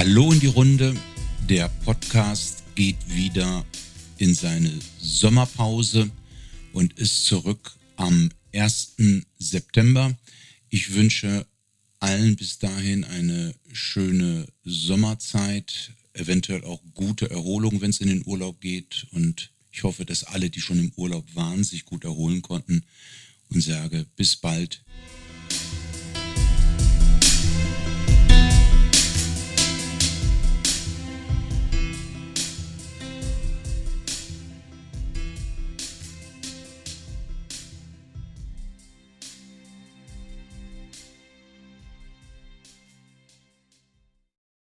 Hallo in die Runde. Der Podcast geht wieder in seine Sommerpause und ist zurück am 1. September. Ich wünsche allen bis dahin eine schöne Sommerzeit, eventuell auch gute Erholung, wenn es in den Urlaub geht. Und ich hoffe, dass alle, die schon im Urlaub waren, sich gut erholen konnten und sage bis bald.